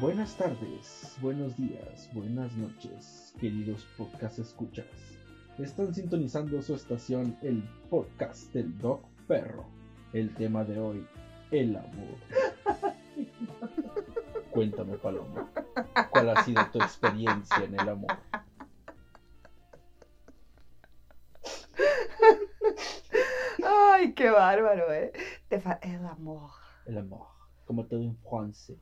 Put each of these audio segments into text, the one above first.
Buenas tardes, buenos días, buenas noches, queridos podcast escuchas. Están sintonizando su estación, el podcast del Dog Perro. El tema de hoy, el amor. Cuéntame, Paloma, ¿cuál ha sido tu experiencia en el amor? Ay, qué bárbaro, ¿eh? El amor. El amor, como todo en francés.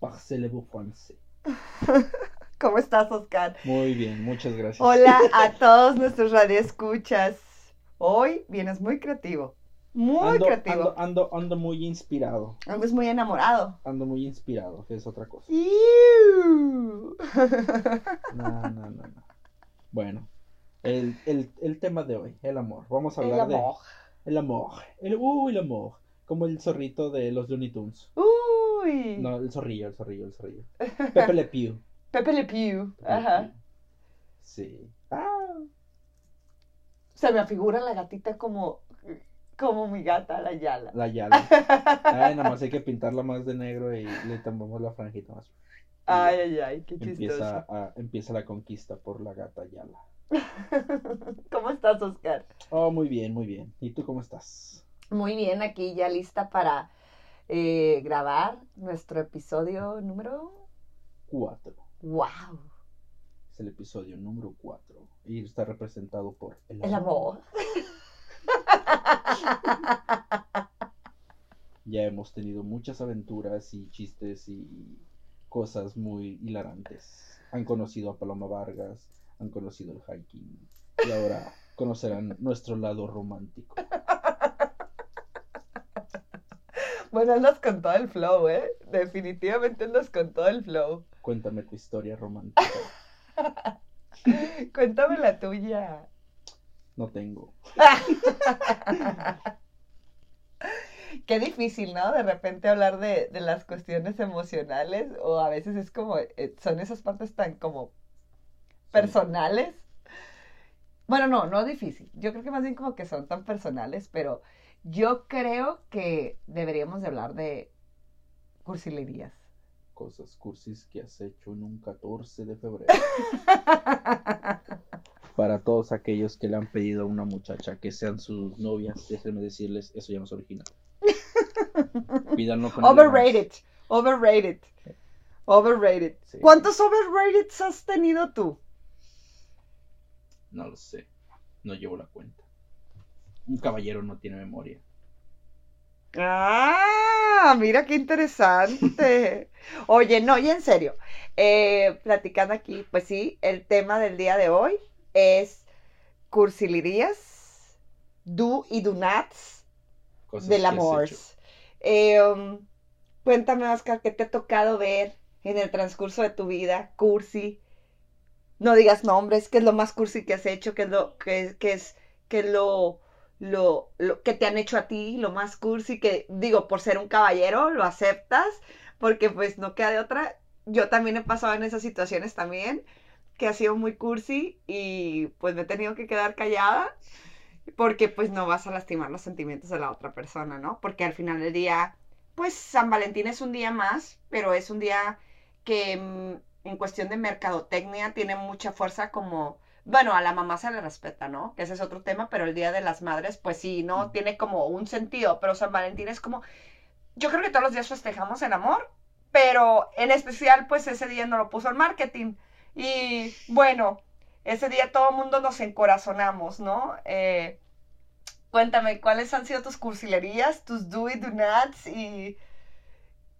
Parcelez-vous français. ¿Cómo estás, Oscar? Muy bien, muchas gracias. Hola a todos nuestros radioescuchas. Hoy vienes muy creativo. Muy ando, creativo. ando, ando, ando muy inspirado. Andas muy enamorado. Ando muy inspirado, que es otra cosa. No, no, no, no. Bueno, el, el, el tema de hoy, el amor. Vamos a El hablar amor. de el amor. El, uh, el amor. Como el zorrito de los Looney Tunes. Uy. No, el zorrillo, el zorrillo, el zorrillo. Pepe Le Pew. Pepe Le Pew. Pepe Le Ajá. Pew. Sí. Ah, Se me figura la gatita como, como mi gata, la Yala. la Yala. Ay, nada más hay que pintarla más de negro y le tomamos la franjita más. Ay, ay, ay, qué Empieza, chistoso. a, empieza la conquista por la gata Yala. ¿Cómo estás, Oscar? Oh, muy bien, muy bien. ¿Y tú cómo estás? Muy bien, aquí ya lista para eh, grabar nuestro episodio número. Cuatro. ¡Wow! Es el episodio número 4 y está representado por el, El amor. Ya hemos tenido muchas aventuras y chistes y cosas muy hilarantes. Han conocido a Paloma Vargas, han conocido el hiking y ahora conocerán nuestro lado romántico. Bueno, andas con todo el flow, ¿eh? Definitivamente andas con todo el flow. Cuéntame tu historia romántica. Cuéntame la tuya. No tengo. Qué difícil, ¿no? De repente hablar de, de las cuestiones emocionales o a veces es como, eh, son esas partes tan como personales. Bueno, no, no difícil. Yo creo que más bien como que son tan personales, pero yo creo que deberíamos de hablar de cursilerías. Cosas cursis que has hecho en un 14 de febrero. Para todos aquellos que le han pedido a una muchacha que sean sus novias, déjenme decirles, eso ya no es original. Pídanlo con Overrated, overrated, overrated. Sí. ¿Cuántos overrated has tenido tú? No lo sé. No llevo la cuenta. Un caballero no tiene memoria. Ah, mira qué interesante. Oye, no, y en serio, eh, platicando aquí, pues sí, el tema del día de hoy es cursilerías, do y do nots Cosas del amor. Eh, um, cuéntame, Oscar, ¿qué te ha tocado ver en el transcurso de tu vida? Cursi. No digas nombres, ¿qué es lo más cursi que has hecho? ¿Qué es lo que, es que lo, lo, lo que te han hecho a ti? Lo más cursi que, digo, por ser un caballero, lo aceptas, porque pues no queda de otra. Yo también he pasado en esas situaciones también, que ha sido muy cursi y pues me he tenido que quedar callada porque pues no vas a lastimar los sentimientos de la otra persona, ¿no? Porque al final del día, pues San Valentín es un día más, pero es un día que mm, en cuestión de mercadotecnia tiene mucha fuerza como, bueno, a la mamá se le respeta, ¿no? Que ese es otro tema, pero el Día de las Madres, pues sí, ¿no? Tiene como un sentido, pero San Valentín es como, yo creo que todos los días festejamos el amor, pero en especial, pues ese día no lo puso el marketing. Y bueno, ese día todo el mundo nos encorazonamos, ¿no? Eh, cuéntame, ¿cuáles han sido tus cursilerías, tus do y do nots y...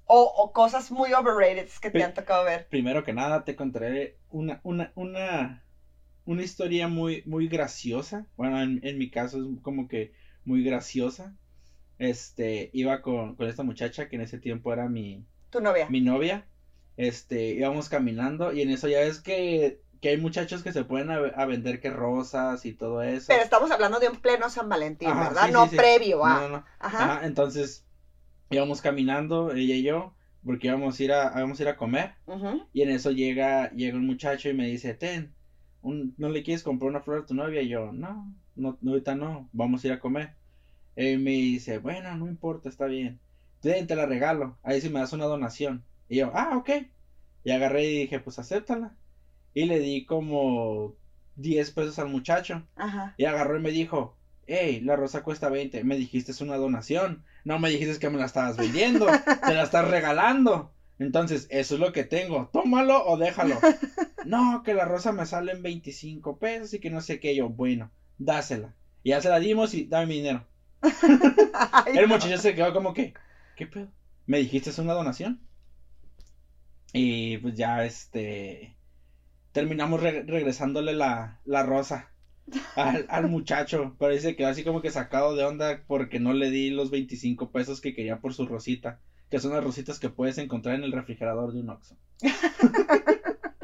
O, o cosas muy overrated que te han tocado ver? Primero que nada, te contaré una, una, una, una historia muy, muy graciosa. Bueno, en, en mi caso es como que muy graciosa. Este, iba con, con esta muchacha que en ese tiempo era mi, Tu novia. mi novia. Este, íbamos caminando y en eso ya ves que, que hay muchachos que se pueden a, a vender que rosas y todo eso. Pero estamos hablando de un pleno San Valentín, Ajá, ¿verdad? sí, no sí, sí. previo a... No, no, no. Ajá. Ajá, entonces íbamos caminando, ella y yo, porque íbamos a ir a, íbamos a, ir a comer. Y en eso llega, llega un muchacho y me dice, ten, un- ¿no le quieres comprar una flor a tu novia? Y yo, no, no, no, ahorita no, vamos a ir a comer. Y me dice, bueno, no importa, está bien. Ten, te la regalo. Ahí sí me das una donación. Y yo, ah, ok. Y agarré y dije, pues acéptala. Y le di como 10 pesos al muchacho. Ajá. Y agarró y me dijo, hey, la rosa cuesta 20. Me dijiste es una donación. No me dijiste que me la estabas vendiendo. te la estás regalando. Entonces, eso es lo que tengo. Tómalo o déjalo. no, que la rosa me sale en 25 pesos y que no sé qué. Yo, bueno, dásela. Y ya se la dimos y dame mi dinero. Ay, El no. muchacho se quedó como que, ¿qué pedo? ¿Me dijiste es una donación? Y pues ya, este, terminamos re- regresándole la, la rosa al, al muchacho. Pero ahí se quedó así como que sacado de onda porque no le di los 25 pesos que quería por su rosita. Que son las rositas que puedes encontrar en el refrigerador de un Oxxo.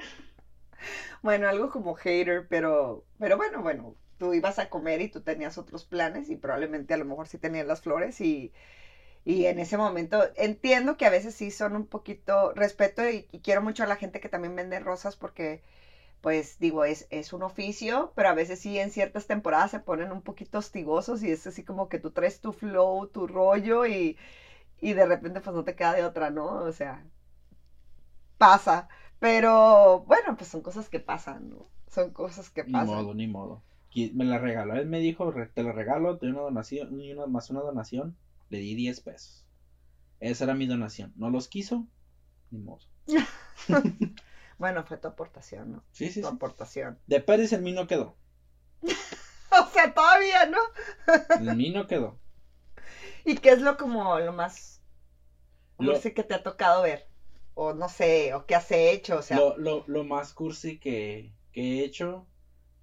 Bueno, algo como hater, pero, pero bueno, bueno, tú ibas a comer y tú tenías otros planes y probablemente a lo mejor sí tenías las flores y, y en ese momento entiendo que a veces sí son un poquito, respeto y, y quiero mucho a la gente que también vende rosas porque, pues digo, es, es un oficio, pero a veces sí en ciertas temporadas se ponen un poquito hostigosos y es así como que tú traes tu flow, tu rollo y, y de repente pues no te queda de otra, ¿no? O sea, pasa. Pero bueno, pues son cosas que pasan, ¿no? Son cosas que Ni pasan. modo, ni modo. Me la regaló. Él me dijo, "Re- te la regalo, te doy una donación, y una, más una donación. Le di 10 pesos. Esa era mi donación. No los quiso, ni modo. Bueno, fue tu aportación, ¿no? Sí, sí, Tu sí. aportación. De Pérez el mío no quedó. O sea, todavía, ¿no? El mío no quedó. ¿Y qué es lo como lo más Lo- dulce que te ha tocado ver? O no sé, o qué has hecho, o sea, Lo, lo, lo más cursi que, que he hecho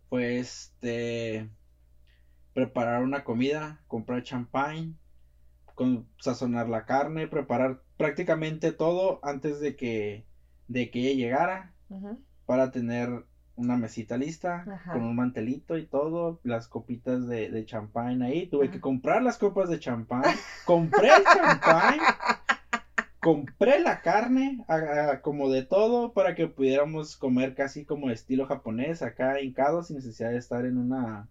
fue este preparar una comida, comprar champán, con, sazonar la carne, preparar prácticamente todo antes de que, de que ella llegara para tener una mesita lista Ajá. con un mantelito y todo, las copitas de, de champán ahí. Tuve Ajá. que comprar las copas de champán, compré el champán, compré la carne, a- a- como de todo, para que pudiéramos comer casi como estilo japonés, acá hincados, sin necesidad de estar en una,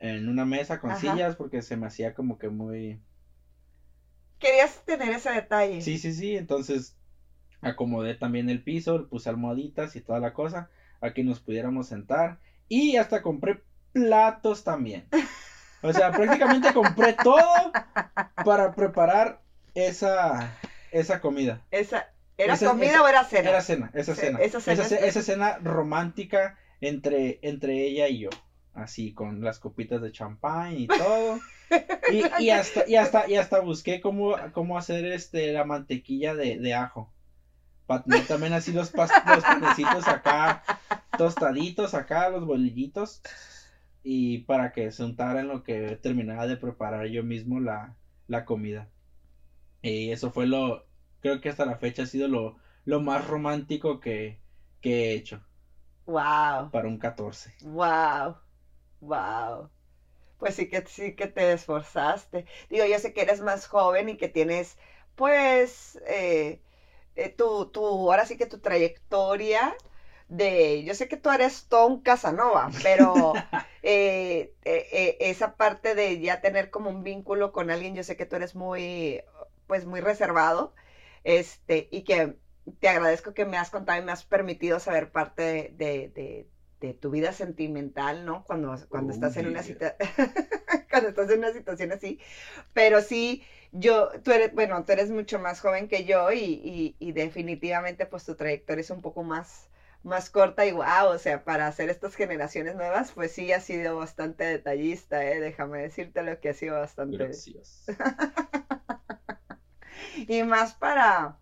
en una mesa con Ajá. sillas, porque se me hacía como que muy... Querías tener ese detalle. Sí, sí, sí, entonces acomodé también el piso, puse almohaditas y toda la cosa, a que nos pudiéramos sentar, y hasta compré platos también. O sea, prácticamente compré todo para preparar esa, esa comida. Esa, ¿Era Esa- comida esa- o era cena? Era cena, esa Sí, cena. esa cena Esa, ce- es- esa cena romántica entre, entre ella y yo. Así, con las copitas de champán y todo. Y, y hasta, y hasta, y hasta busqué cómo, cómo hacer este la mantequilla de, de ajo. También así los, pas- los panecitos acá, tostaditos acá, los bolillitos. Y para que se untara en lo que terminaba de preparar yo mismo la, la comida. Y eso fue lo, creo que hasta la fecha ha sido lo, lo más romántico que, que he hecho Wow, para un 14. wow, wow. Pues sí que sí que te esforzaste. Digo, yo sé que eres más joven y que tienes, pues, eh, eh, tu, tu, ahora sí que tu trayectoria de, yo sé que tú eres todo un Casanova, pero eh, eh, eh, esa parte de ya tener como un vínculo con alguien, yo sé que tú eres muy, pues, muy reservado, este, y que te agradezco que me has contado y me has permitido saber parte de, de- de- de tu vida sentimental, ¿no? Cuando, cuando Oh, estás en una cita- cuando estás en una situación así. Pero sí, yo, tú eres, bueno, tú eres mucho más joven que yo y, y- y definitivamente pues tu trayectoria es un poco más, más corta y wow, o sea, para hacer estas generaciones nuevas, pues sí ha sido bastante detallista, ¿eh? Déjame decirte lo que ha sido bastante. Gracias. Y más para,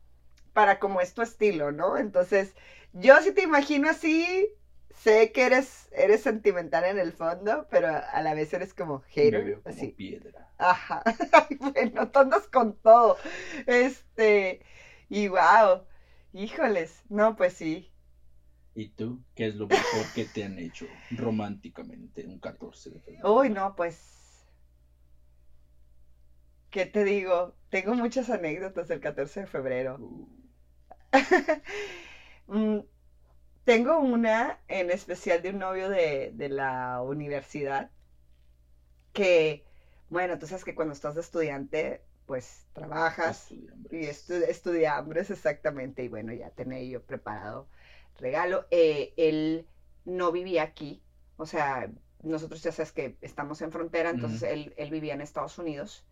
para como es tu estilo, ¿no? Entonces, yo sí te imagino así, sé que eres, eres sentimental en el fondo, pero a, la vez eres como Me hater, veo como así. piedra. Ajá, bueno, tú andas con todo. Este, y wow, híjoles, no, pues sí. ¿Y tú? ¿Qué es lo mejor que te han hecho románticamente un 14 de febrero? Uy, no, pues, ¿qué te digo? Tengo muchas anécdotas del 14 de febrero. Uh, Mm, tengo una en especial de un novio de, de la universidad que Bueno, tú sabes que cuando estás de estudiante, pues trabajas y estu estudiambres, exactamente. Y bueno, ya tenía yo preparado regalo. Eh, él no vivía aquí, o sea, nosotros ya sabes que estamos en frontera, entonces él, él vivía en Estados Unidos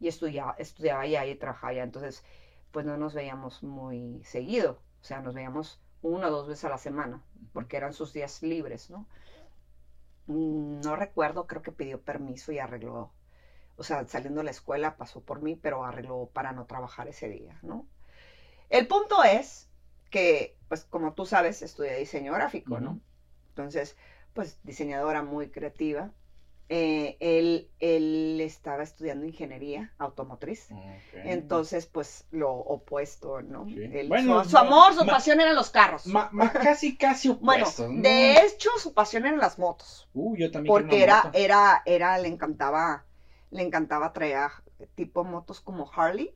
y estudiaba, estudiaba allá y trabajaba allá, entonces pues no nos veíamos muy seguido, o sea, nos veíamos una o dos veces a la semana, porque eran sus días libres, ¿no? Mm, No recuerdo, creo que pidió permiso y arregló, o sea, saliendo de la escuela pasó por mí, pero arregló para no trabajar ese día, ¿no? El punto es que, pues como tú sabes, estudié diseño gráfico, ¿no? Entonces, pues diseñadora muy creativa. Eh, él, él estaba estudiando ingeniería automotriz. Ok. Entonces, pues lo opuesto, ¿no? Sí. Él- Bueno, su, su amor, su ma- pasión eran los carros. Ma- ma- casi, casi bueno, opuestos. ¿no? de hecho, su pasión eran las motos. Uh, yo también Porque era, moto. era, era, le encantaba, le encantaba traer tipo motos como Harley.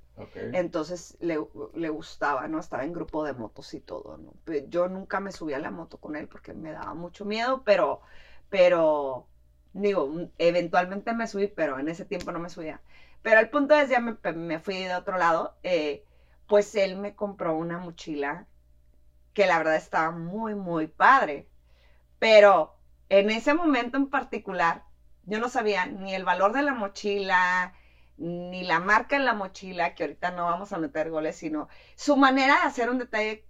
Entonces le, le gustaba, ¿no? Estaba en grupo de motos y todo, ¿no? Yo nunca me subí a la moto con él porque me daba mucho miedo, pero, pero, digo, mm, eventualmente me subí, pero en ese tiempo no me subía. Pero el punto es, ya me, me fui de otro lado, eh, pues él me compró una mochila que la verdad estaba muy, muy padre. Pero en ese momento en particular, yo no sabía ni el valor de la mochila, ni la marca en la mochila, que ahorita no vamos a meter goles, sino su manera de hacer un detalle.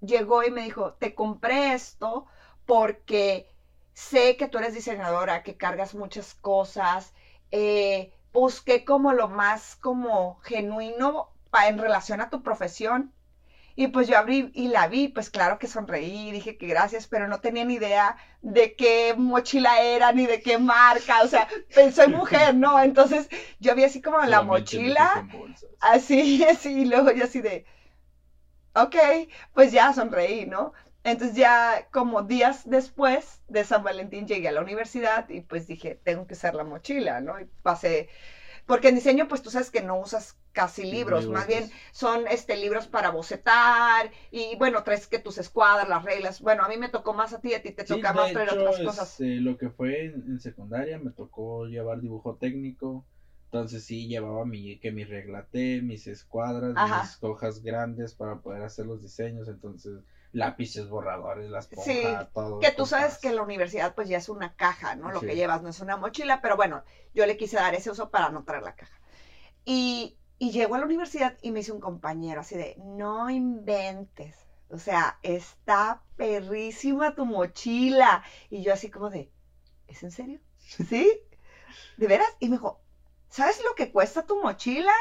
Llegó y me dijo, te compré esto porque sé que tú eres diseñadora, que cargas muchas cosas. eh, busqué como lo más como genuino pa- en relación a tu profesión. Y pues yo abrí y la vi, pues claro que sonreí, dije que gracias, pero no tenía ni idea de qué mochila era, ni de qué marca, o sea, pues, soy mujer, ¿no? Entonces yo vi así como la Solamente mochila, así, así, y luego yo así de, ok, pues ya sonreí, ¿no? Entonces ya como días después de San Valentín llegué a la universidad y pues dije, tengo que usar la mochila, ¿no? Y pasé, porque en diseño pues tú sabes que no usas casi libros, más bien son este libros para bocetar y bueno, traes que tus escuadras, las reglas. Bueno, a mí me tocó más a ti, a ti te Sí, toca más traer otras cosas. este, lo que fue en, en secundaria me tocó llevar dibujo técnico. Entonces sí llevaba mi, que mi reglaté, mis escuadras, Ajá. mis hojas grandes para poder hacer los diseños. Entonces, lápices, borradores, la esponja, Sí, todo. Que tú sabes que la universidad pues ya es una caja, ¿no? Lo Sí. que llevas no es una mochila, pero bueno, yo le quise dar ese uso para no traer la caja. Y, y llego a la universidad y me hizo un compañero así de, no inventes. O sea, está perrísima tu mochila. Y yo así como de, ¿es en serio? ¿Sí? ¿De veras? Y me dijo, ¿sabes lo que cuesta tu mochila?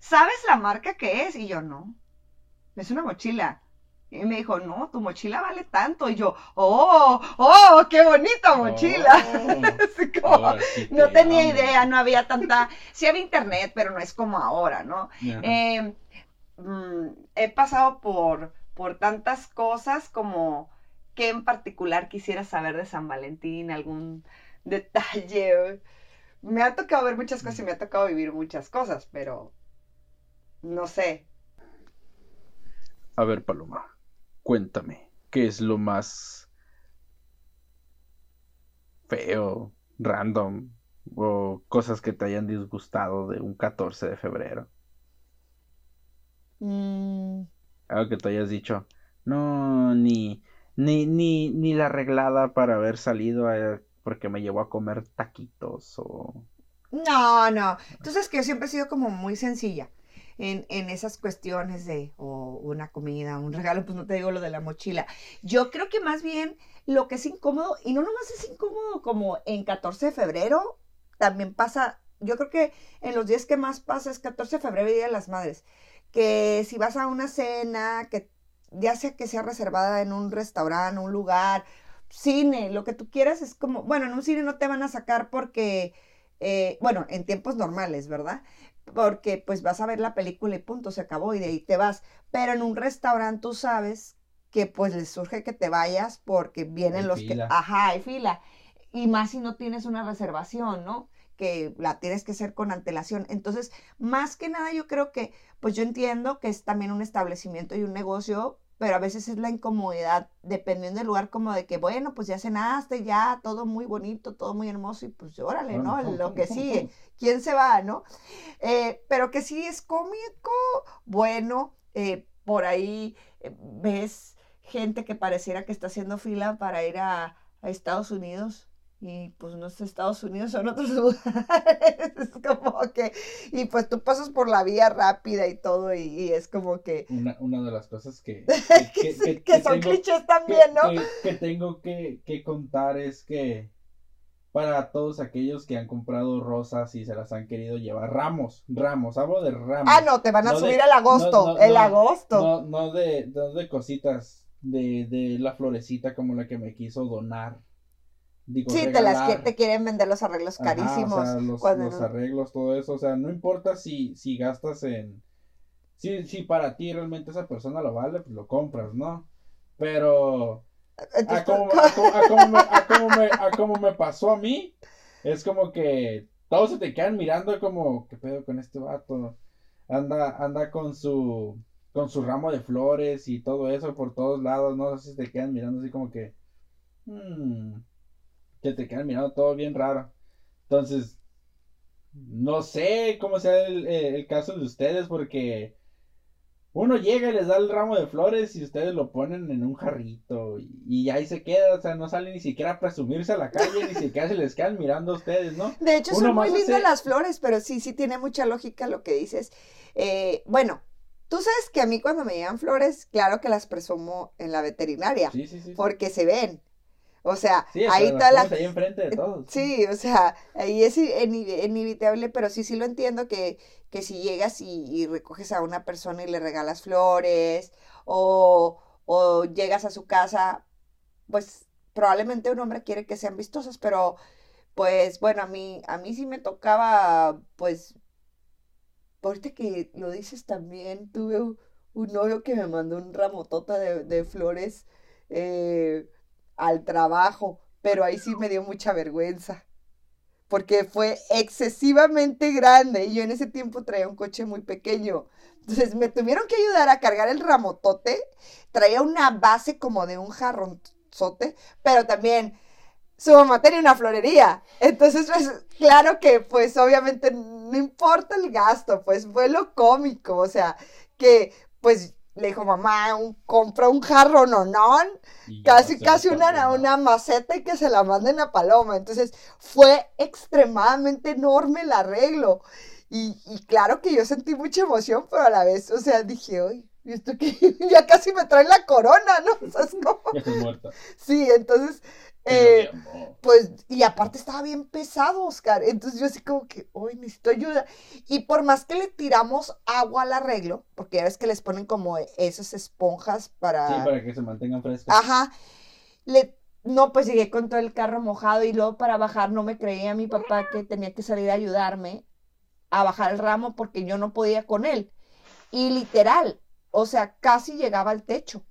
¿Sabes la marca que es? Y yo, no, es una mochila. Y me dijo, no, tu mochila vale tanto. Y yo, oh, oh, qué bonita mochila. Oh, como, ahora sí no te tenía amo. idea, no había tanta, sí había internet, pero no es como ahora, ¿no? Eh, mm, he pasado por, por tantas cosas como que en particular quisiera saber de San Valentín, algún detalle. Me ha tocado ver muchas cosas y me ha tocado vivir muchas cosas, pero no sé. A ver, Paloma, cuéntame, ¿qué es lo más feo, random o cosas que te hayan disgustado de un 14 de febrero? Mm, Algo que te hayas dicho, no, ni, ni, ni, ni la arreglada para haber salido a- porque me llevó a comer taquitos o... No, no. Entonces que yo siempre he sido como muy sencilla en, en esas cuestiones de una comida, un regalo, pues no te digo lo de la mochila. Yo creo que más bien lo que es incómodo, y no nomás es incómodo como en 14 de febrero, también pasa, yo creo que en los días que más pasa es 14 de febrero y Día de las Madres, que si vas a una cena, que ya sea que sea reservada en un restaurante, un lugar, cine, lo que tú quieras, es como, bueno, en un cine no te van a sacar porque eh, bueno, en tiempos normales, ¿verdad? Porque pues vas a ver la película y punto, se acabó y de ahí te vas. Pero en un restaurante tú sabes que pues les surge que te vayas porque vienen Hay los fila. que, ajá, hay fila. Y más si no tienes una reservación, ¿no? Que la tienes que hacer con antelación. Entonces, más que nada yo creo que, pues yo entiendo que es también un establecimiento y un negocio pero a veces es la incomodidad, dependiendo del lugar, como de que, bueno, pues ya cenaste, ya, todo muy bonito, todo muy hermoso, y pues órale, ¿no? Lo que sigue, ¿quién se va, no? Eh, pero que sí es cómico, bueno, eh, por ahí eh, ves gente que pareciera que está haciendo fila para ir a, a Estados Unidos y pues no es Estados Unidos, son otros lugares. es como que, y pues tú pasas por la vía rápida y todo, y, es como que. Una, una, de las cosas que. Que, son clichés también, ¿no? Que, tengo que, contar es que. Para todos aquellos que han comprado rosas y se las han querido llevar, ramos, ramos, hablo de ramos. Ah, no, te van a subir el agosto, el agosto. No, no de, no de cositas, de, de la florecita como la que me quiso donar sí, te las te quieren vender los arreglos carísimos. los, arreglos, todo eso. O sea, no importa si, si gastas en. Si, si para ti realmente esa persona lo vale, pues lo compras, ¿no? Pero. a, como, me, pasó a mí, es como que todos se te quedan mirando como, ¿qué pedo con este vato? Anda, anda con su con su ramo de flores y todo eso por todos lados, ¿no? Así te quedan mirando así como que, hmm, que te quedan mirando todo bien raro. Entonces, no sé cómo sea el, caso de ustedes, porque uno llega y les da el ramo de flores y ustedes lo ponen en un jarrito y, ahí se queda, o sea, no sale ni siquiera a presumirse a la calle, ni siquiera se les quedan mirando a ustedes, ¿no? De hecho, son muy lindas las flores, pero sí, sí tiene mucha lógica lo que dices. Eh, bueno, Tú sabes que a mí cuando me llegan flores, claro que las presumo en la veterinaria, sí, sí, sí, porque se ven. O sea, ahí está la... Ahí enfrente de todos. Sí, o sea, ahí es inevitable, pero sí, sí lo entiendo que, que si llegas y, recoges a una persona y le regalas flores o, o llegas a su casa, pues probablemente un hombre quiere que sean vistosas, pero pues bueno, a mí, a mí sí me tocaba, pues, ahorita que lo dices también, tuve un, novio que me mandó un ramotota de, de flores, eh, al trabajo, pero ahí sí me dio mucha vergüenza, porque fue excesivamente grande y yo en ese tiempo traía un coche muy pequeño. Entonces me tuvieron que ayudar a cargar el ramotote, traía una base como de un jarronzote, pero también su mamá tenía una florería. Entonces, pues, claro que, pues, obviamente no importa el gasto, pues fue lo cómico, o sea, que, pues, le dijo, mamá, un, compra un jarro nonón, casi, casi una, una maceta y que se la manden a Paloma. Entonces fue extremadamente enorme el arreglo. Y, claro que yo sentí mucha emoción, pero a la vez, o sea, dije, oye, esto que ya casi me trae la corona, ¿no? O Sí, entonces eh, pues, y aparte estaba bien pesado, Oscar. Entonces yo así como que, hoy necesito ayuda. Y por más que le tiramos agua al arreglo, porque ya ves que les ponen como esas esponjas para... Sí, para que se mantengan frescos. Ajá. Le, no, pues llegué con todo el carro mojado y luego para bajar no me creía mi papá que tenía que salir a ayudarme a bajar el ramo porque yo no podía con él. Y literal, o sea, casi llegaba al techo.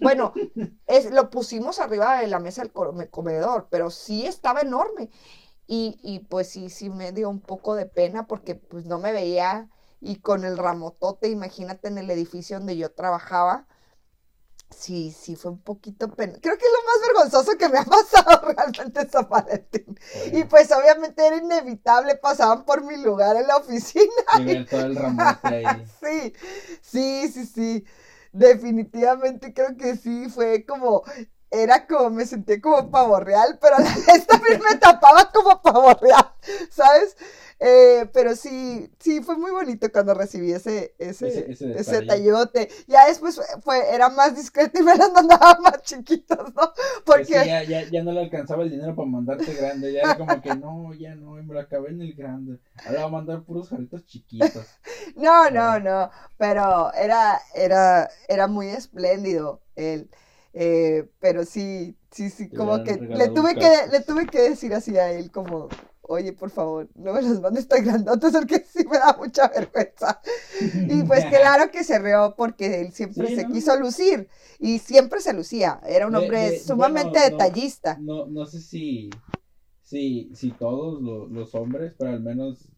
Bueno, es, lo pusimos arriba de la mesa del comedor, pero sí estaba enorme. Y, y, pues sí, sí me dio un poco de pena porque pues no me veía y con el ramotote, imagínate en el edificio donde yo trabajaba, sí, sí fue un poquito pena. Creo que es lo más vergonzoso que me ha pasado realmente San Valentín. Y pues obviamente era inevitable, pasaban por mi lugar en la oficina. Y todo el ramote ahí. sí, sí, sí, sí definitivamente creo que sí, fue como, era como, me sentí como pavo real, pero a la vez me tapaba como pavo real, ¿sabes? Eh, pero sí, sí, fue muy bonito cuando recibí ese, ese, ese, tallote. Ya después fue, era más discreto y me las mandaba más chiquitos, ¿no? Porque ya, ya, ya, no le alcanzaba el dinero para mandarte grande, ya era como que no, ya no, me lo acabé en el grande. Ahora va a mandar puros jaritos chiquitos. no, no, no, pero era, era, era muy espléndido el... Eh, pero sí, sí, sí, como que le tuve que, le tuve que decir así a él como, oye, por favor, no me los mandes tan grandotes porque sí me da mucha vergüenza. Y pues claro que se rió porque él siempre se quiso lucir y siempre se lucía. Era un hombre sumamente detallista. No, no, sé si, si, si todos los hombres, pero al menos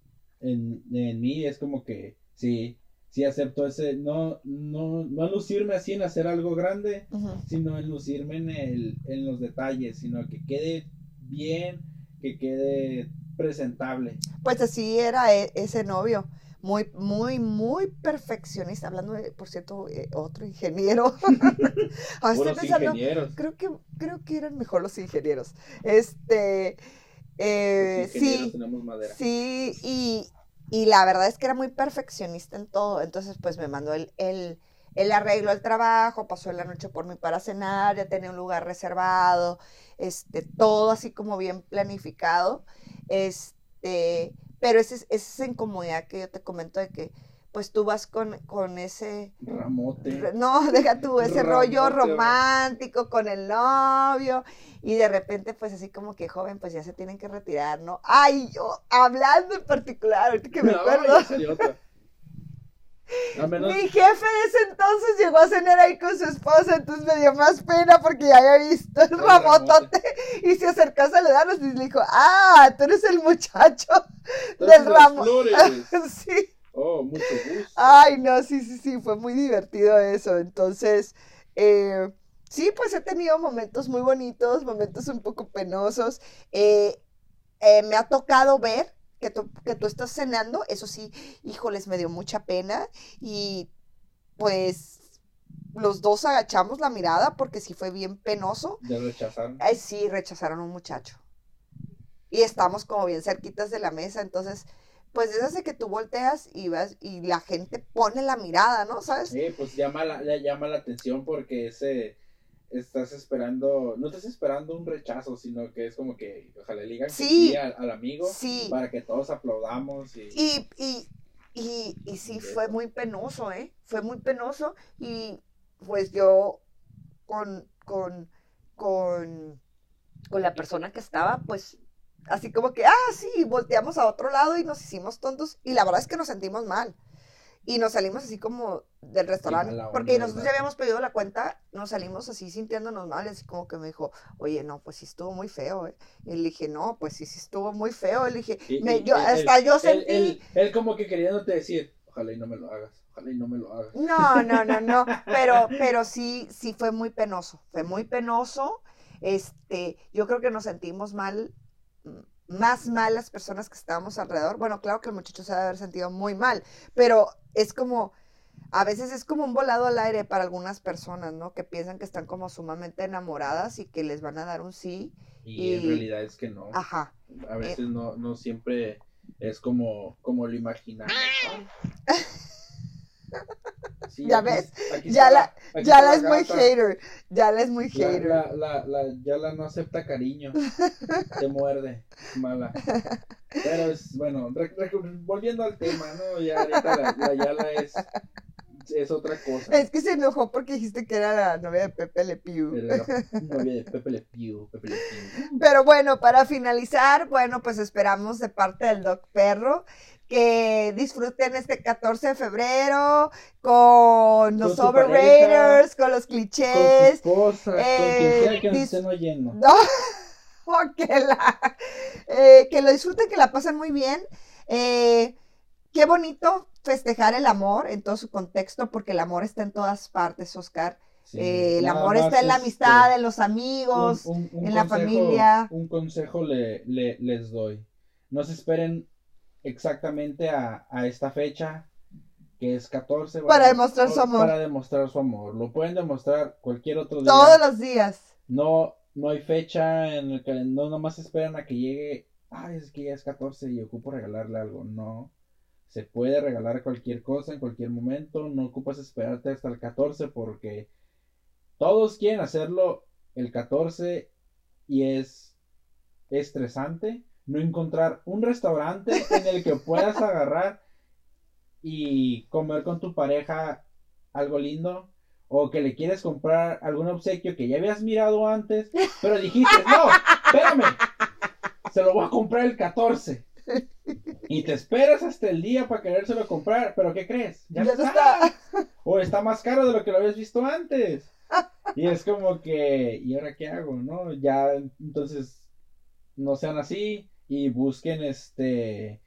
en, en mí es como que sí, sí acepto ese, no, no, no lucirme así en hacer algo grande, sino en lucirme en, el, en los detalles, sino que quede bien, que quede presentable. Pues así era e, ese novio. Muy, muy, muy perfeccionista. Hablando de, por cierto, eh, otro ingeniero. ingenieros. Creo que, creo que eran mejor los ingenieros. Este, eh, sí, sí, y, y la verdad es que era muy perfeccionista en todo. Entonces, pues me mandó el, el, el arreglo al trabajo, pasó la noche por mí para cenar, ya tenía un lugar reservado, este, todo así como bien planificado. Este, pero esa es esa incomodidad que yo te comento de que pues tú vas con, con ese... Ramote. No, deja tú ese rollo romántico con el novio y de repente pues así como que joven pues ya se tienen que retirar, ¿no? Ay, yo hablando en particular, ahorita que me acuerdo. Mi jefe de ese entonces llegó a cenar ahí con su esposa, entonces me dio más pena porque ya había visto el, ramotote y se acercó a saludarnos y le dijo, ah, tú eres el muchacho del ramo. sí. Oh, mucho gusto. Ay, no, sí, sí, sí, fue muy divertido eso. Entonces, eh, sí, pues he tenido momentos muy bonitos, momentos un poco penosos. Eh, eh, me ha tocado ver que tú, que tú estás cenando, eso sí, híjoles, me dio mucha pena y pues los dos agachamos la mirada porque sí fue bien penoso. ¿Ya rechazaron? Ay, sí, rechazaron a un muchacho. Y estamos como bien cerquitas de la mesa, entonces pues es hace que tú volteas y vas y la gente pone la mirada, ¿no? ¿Sabes? Sí, pues llama la, llama la atención porque ese estás esperando, no estás esperando un rechazo, sino que es como que ojalá le digan sí, al, amigo para que todos aplaudamos. Y, y, y, y, y sí, fue muy penoso, ¿eh? Fue muy penoso y pues yo con, con, con, con la persona que estaba, pues así como que, ah, sí, volteamos a otro lado y nos hicimos tontos y la verdad es que nos sentimos mal. Y nos salimos así como del restaurante, porque nosotros ya habíamos pedido la cuenta, nos salimos así sintiéndonos mal, así como que me dijo, oye, no, pues sí estuvo muy feo, ¿eh? Y le dije, no, pues sí, sí estuvo muy feo, le dije, yo, hasta yo sentí... Él, como que queriéndote decir, ojalá y no me lo hagas, ojalá y no me lo hagas. No, no, no, no, pero, pero sí, sí fue muy penoso, fue muy penoso, este, yo creo que nos sentimos mal más mal las personas que estábamos alrededor. Bueno, claro que el muchacho se debe haber sentido muy mal, pero es como, a veces es como un volado al aire para algunas personas, ¿no? Que piensan que están como sumamente enamoradas y que les van a dar un sí. Y, en realidad es que no. Ajá. A veces eh. no, no siempre es como, como lo imaginamos. ya ves, ya, la, ya la, es muy hater, ya la es muy hater. La, ya la no acepta cariño, te muerde, mala. Pero es, bueno, volviendo al tema, ¿no? Ya ahorita la, Yala es, es otra cosa. Es que se enojó porque dijiste que era la novia de Pepe Le Pew. novia de Pepe Le Pew, Pepe Le Pew. Pero bueno, para finalizar, bueno, pues esperamos de parte del Doc Perro que disfruten este 14 de febrero con, los overrators, con los clichés. Con esposa, con quien sea que nos estén oyendo. que, eh, que lo disfruten, que la pasen muy bien. Eh, qué bonito festejar el amor en todo su contexto, porque el amor está en todas partes, Oscar. Eh, el amor está en la amistad, este, en los amigos, en la familia. Un consejo le, le, les doy. No se esperen exactamente a, esta fecha, que es 14. Para demostrar su amor. Para demostrar su amor. Lo pueden demostrar cualquier otro día. Todos los días. No, no hay fecha en el que no nomás esperan a que llegue. Ay, es que ya es 14 y ocupo regalarle algo. No. Se puede regalar cualquier cosa en cualquier momento. No ocupas esperarte hasta el 14 porque todos quieren hacerlo el 14 y es estresante no encontrar un restaurante en el que puedas agarrar y comer con tu pareja algo lindo o que le quieres comprar algún obsequio que ya habías mirado antes, pero dijiste, no, espérame, se lo voy a comprar el 14. Y te esperas hasta el día para querérselo comprar, pero ¿qué crees? Ya, está. O está más caro de lo que lo habías visto antes. Y es como que, ¿y ahora qué hago? ¿No? Ya, entonces, no sean así y busquen este...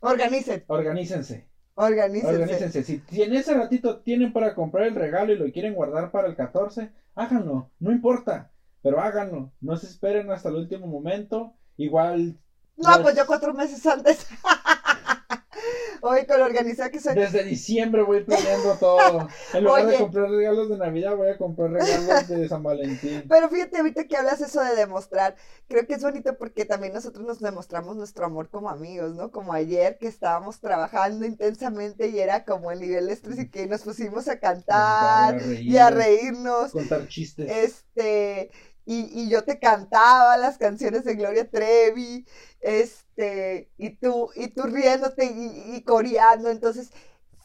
Organicen. Organícense. Organícense. Organícense. Si, si en ese ratito tienen para comprar el regalo y lo quieren guardar para el 14, háganlo. No importa. Pero háganlo. No se esperen hasta el último momento. Igual. No, pues yo cuatro meses antes. Hoy con lo organizada que soy. Desde diciembre voy planeando todo. En lugar Oye. de comprar regalos de Navidad, voy a comprar regalos de San Valentín. Pero fíjate, ahorita que hablas eso de demostrar, creo que es bonito porque también nosotros nos demostramos nuestro amor como amigos, ¿no? Como ayer que estábamos trabajando intensamente y era como el nivel de estrés y que nos pusimos a cantar y a reírnos. Contar chistes. Este, y, y yo te cantaba las canciones de Gloria Trevi, este, y tú, y tú riéndote y, y coreando, entonces,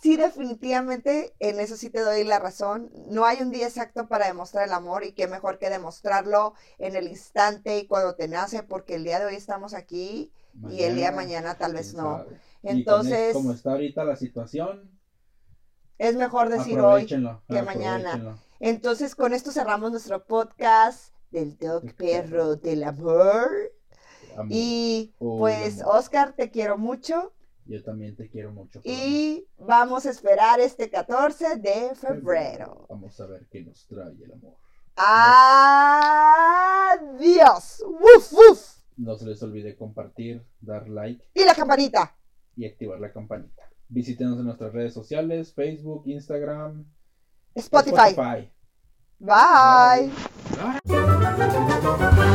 sí, definitivamente, en eso sí te doy la razón, no hay un día exacto para demostrar el amor, y qué mejor que demostrarlo en el instante y cuando te nace, porque el día de hoy estamos aquí, y el día de mañana tal vez no. sabe. Y Entonces, es- como está ahorita la situación, es mejor decir hoy que mañana. Entonces, con esto cerramos nuestro podcast del Dog Perro del Amor. Amor. Y Oh, pues, amor. Oscar, te quiero mucho. Yo también te quiero mucho. Y vamos a esperar este 14 de febrero. Vamos a ver qué nos trae el amor. Adiós. Woof, woof. No se les olvide compartir, dar like Y la campanita. y activar la campanita. Visítenos en nuestras redes sociales, Facebook, Instagram, Spotify. Spotify. Bye. Bye. Música